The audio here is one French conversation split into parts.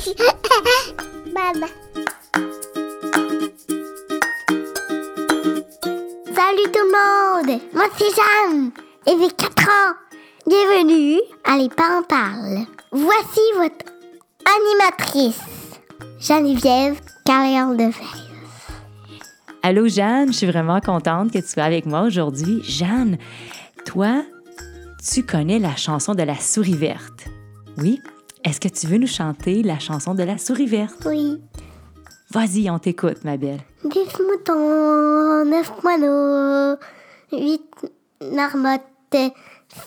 Salut tout le monde, moi c'est Jeanne et j'ai 4 ans. Bienvenue à Les Parents parlent. Voici votre animatrice, Geneviève Carrière de Allô Jeanne, je suis vraiment contente que tu sois avec moi aujourd'hui. Jeanne, toi, tu connais la chanson de la souris verte. Oui? Est-ce que tu veux nous chanter la chanson de la souris verte? Oui. Vas-y, on t'écoute, ma belle. 10 moutons, 9 moineaux, 8 marmottes,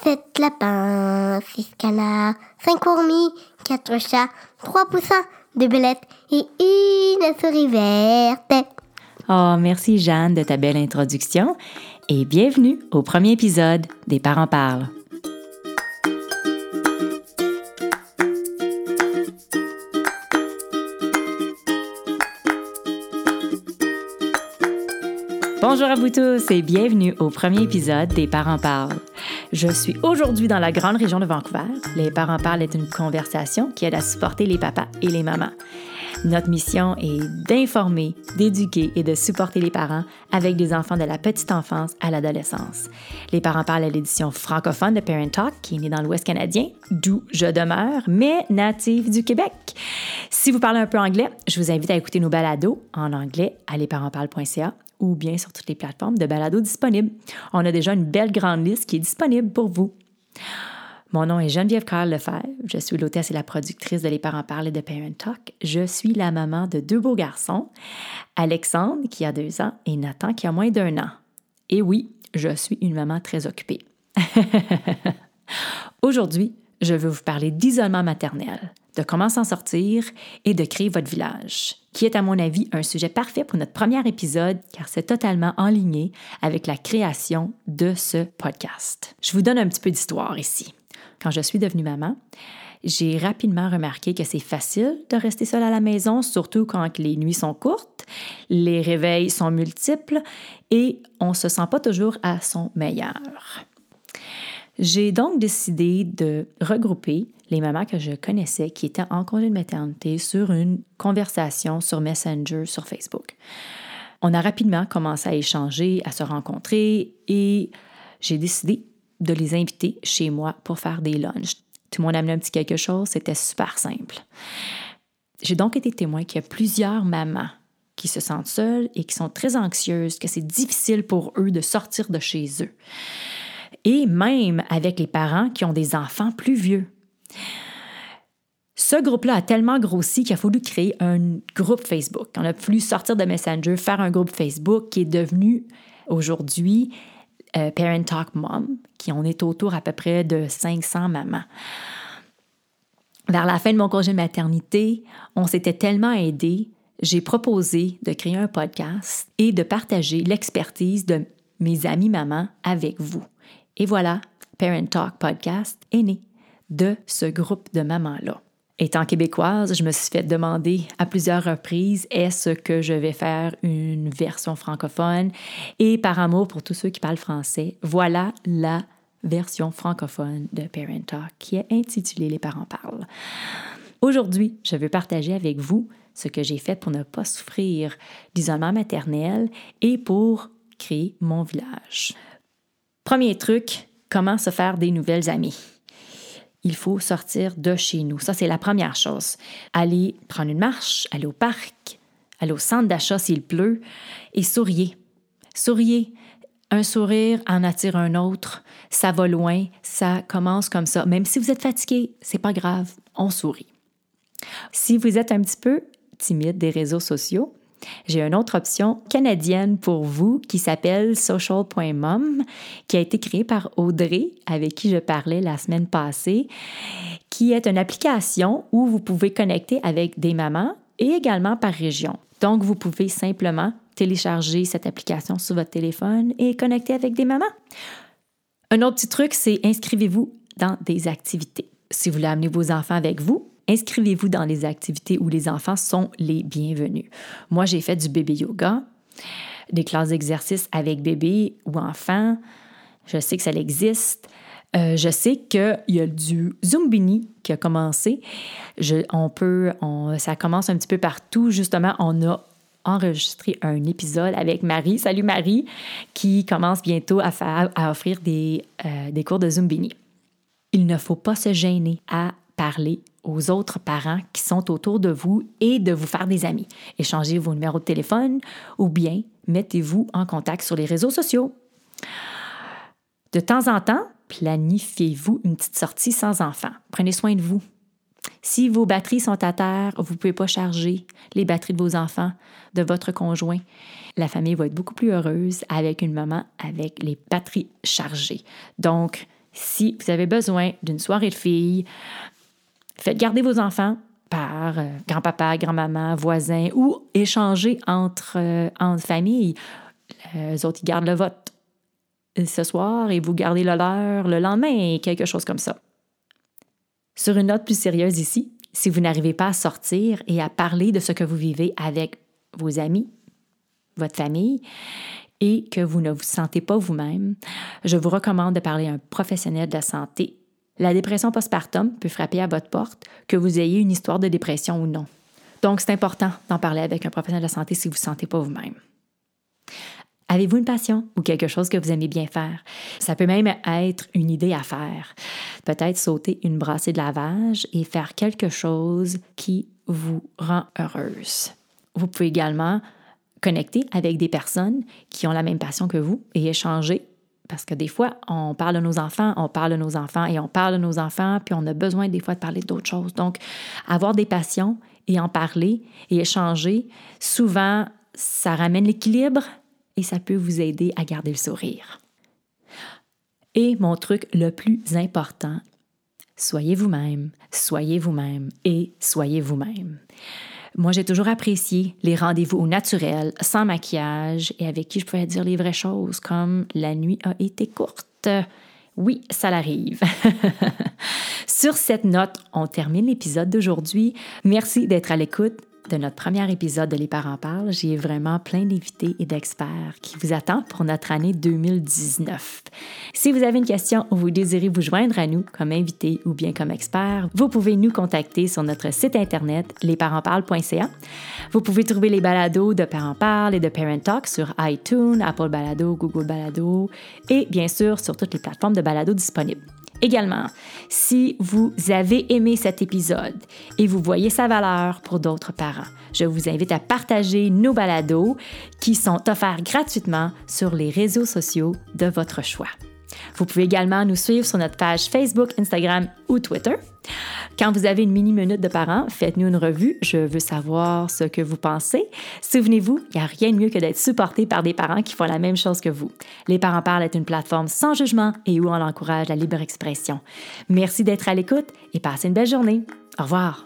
7 lapins, 6 canards, 5 fourmis, 4 chats, 3 poussins, 2 belettes et une souris verte. Oh, merci Jeanne de ta belle introduction et bienvenue au premier épisode des Parents parlent. Bonjour à vous tous et bienvenue au premier épisode des Parents parlent. Je suis aujourd'hui dans la grande région de Vancouver. Les Parents parlent est une conversation qui aide à supporter les papas et les mamans. Notre mission est d'informer, d'éduquer et de supporter les parents avec des enfants de la petite enfance à l'adolescence. Les parents parlent à l'édition francophone de Parent Talk, qui est née dans l'Ouest canadien, d'où je demeure, mais native du Québec. Si vous parlez un peu anglais, je vous invite à écouter nos balados en anglais à lesparentsparlent.ca ou bien sur toutes les plateformes de balados disponibles. On a déjà une belle grande liste qui est disponible pour vous. Mon nom est Geneviève Carl Lefebvre. Je suis l'hôtesse et la productrice de Les Parents Parlent de Parent Talk. Je suis la maman de deux beaux garçons, Alexandre qui a deux ans et Nathan qui a moins d'un an. Et oui, je suis une maman très occupée. Aujourd'hui, je veux vous parler d'isolement maternel, de comment s'en sortir et de créer votre village, qui est à mon avis un sujet parfait pour notre premier épisode car c'est totalement en ligne avec la création de ce podcast. Je vous donne un petit peu d'histoire ici. Quand je suis devenue maman, j'ai rapidement remarqué que c'est facile de rester seule à la maison, surtout quand les nuits sont courtes, les réveils sont multiples et on ne se sent pas toujours à son meilleur. J'ai donc décidé de regrouper les mamans que je connaissais qui étaient en congé de maternité sur une conversation sur Messenger sur Facebook. On a rapidement commencé à échanger, à se rencontrer et j'ai décidé de les inviter chez moi pour faire des lunchs. Tout le monde amenait un petit quelque chose, c'était super simple. J'ai donc été témoin qu'il y a plusieurs mamans qui se sentent seules et qui sont très anxieuses, que c'est difficile pour eux de sortir de chez eux. Et même avec les parents qui ont des enfants plus vieux. Ce groupe-là a tellement grossi qu'il a fallu créer un groupe Facebook. On a voulu sortir de Messenger, faire un groupe Facebook qui est devenu aujourd'hui euh, Parent Talk Mom, qui en est autour à peu près de 500 mamans. Vers la fin de mon congé de maternité, on s'était tellement aidés, j'ai proposé de créer un podcast et de partager l'expertise de mes amis mamans avec vous. Et voilà, Parent Talk Podcast est né de ce groupe de mamans-là. Étant québécoise, je me suis fait demander à plusieurs reprises est-ce que je vais faire une version francophone? Et par amour pour tous ceux qui parlent français, voilà la version francophone de Parent Talk qui est intitulée Les parents parlent. Aujourd'hui, je veux partager avec vous ce que j'ai fait pour ne pas souffrir d'isolement maternel et pour créer mon village. Premier truc, comment se faire des nouvelles amies il faut sortir de chez nous. Ça, c'est la première chose. Aller prendre une marche, aller au parc, aller au centre d'achat s'il pleut et souriez. Souriez. Un sourire en attire un autre. Ça va loin. Ça commence comme ça. Même si vous êtes fatigué, c'est pas grave. On sourit. Si vous êtes un petit peu timide des réseaux sociaux, j'ai une autre option canadienne pour vous qui s'appelle social.mom, qui a été créée par Audrey, avec qui je parlais la semaine passée, qui est une application où vous pouvez connecter avec des mamans et également par région. Donc, vous pouvez simplement télécharger cette application sur votre téléphone et connecter avec des mamans. Un autre petit truc, c'est inscrivez-vous dans des activités. Si vous voulez amener vos enfants avec vous, inscrivez-vous dans les activités où les enfants sont les bienvenus. Moi, j'ai fait du bébé yoga, des classes d'exercice avec bébé ou enfant. Je sais que ça existe. Euh, je sais qu'il y a du Zumbini qui a commencé. On peut, ça commence un petit peu partout. Justement, on a enregistré un épisode avec Marie. Salut Marie, qui commence bientôt à offrir des, euh, des cours de Zumbini. Il ne faut pas se gêner à parler aux autres parents qui sont autour de vous et de vous faire des amis. Échangez vos numéros de téléphone ou bien mettez-vous en contact sur les réseaux sociaux. De temps en temps, planifiez-vous une petite sortie sans enfant. Prenez soin de vous. Si vos batteries sont à terre, vous ne pouvez pas charger les batteries de vos enfants, de votre conjoint. La famille va être beaucoup plus heureuse avec une maman avec les batteries chargées. Donc, si vous avez besoin d'une soirée de filles, faites garder vos enfants par euh, grand-papa, grand-maman, voisins ou échanger entre, euh, entre familles. Les autres, ils gardent le vote ce soir et vous gardez le leur le lendemain, quelque chose comme ça. Sur une note plus sérieuse ici, si vous n'arrivez pas à sortir et à parler de ce que vous vivez avec vos amis, votre famille, et que vous ne vous sentez pas vous-même, je vous recommande de parler à un professionnel de la santé. La dépression postpartum peut frapper à votre porte, que vous ayez une histoire de dépression ou non. Donc, c'est important d'en parler avec un professionnel de santé si vous ne vous sentez pas vous-même. Avez-vous une passion ou quelque chose que vous aimez bien faire? Ça peut même être une idée à faire. Peut-être sauter une brassée de lavage et faire quelque chose qui vous rend heureuse. Vous pouvez également connecter avec des personnes qui ont la même passion que vous et échanger. Parce que des fois, on parle de nos enfants, on parle de nos enfants et on parle de nos enfants, puis on a besoin des fois de parler d'autres choses. Donc, avoir des passions et en parler et échanger, souvent, ça ramène l'équilibre et ça peut vous aider à garder le sourire. Et mon truc le plus important, soyez vous-même, soyez vous-même et soyez vous-même. Moi, j'ai toujours apprécié les rendez-vous au naturel, sans maquillage et avec qui je pouvais dire les vraies choses, comme la nuit a été courte. Oui, ça l'arrive. Sur cette note, on termine l'épisode d'aujourd'hui. Merci d'être à l'écoute de notre premier épisode de Les parents parlent, j'ai vraiment plein d'invités et d'experts qui vous attendent pour notre année 2019. Si vous avez une question ou vous désirez vous joindre à nous comme invité ou bien comme expert, vous pouvez nous contacter sur notre site internet lesparentsparlent.ca. Vous pouvez trouver les balados de Parents parlent et de Parent Talk sur iTunes, Apple Balado, Google Balado et bien sûr sur toutes les plateformes de balado disponibles. Également, si vous avez aimé cet épisode et vous voyez sa valeur pour d'autres parents, je vous invite à partager nos balados qui sont offerts gratuitement sur les réseaux sociaux de votre choix. Vous pouvez également nous suivre sur notre page Facebook, Instagram ou Twitter. Quand vous avez une mini-minute de parents, faites-nous une revue. Je veux savoir ce que vous pensez. Souvenez-vous, il n'y a rien de mieux que d'être supporté par des parents qui font la même chose que vous. Les parents parlent est une plateforme sans jugement et où on encourage la libre expression. Merci d'être à l'écoute et passez une belle journée. Au revoir.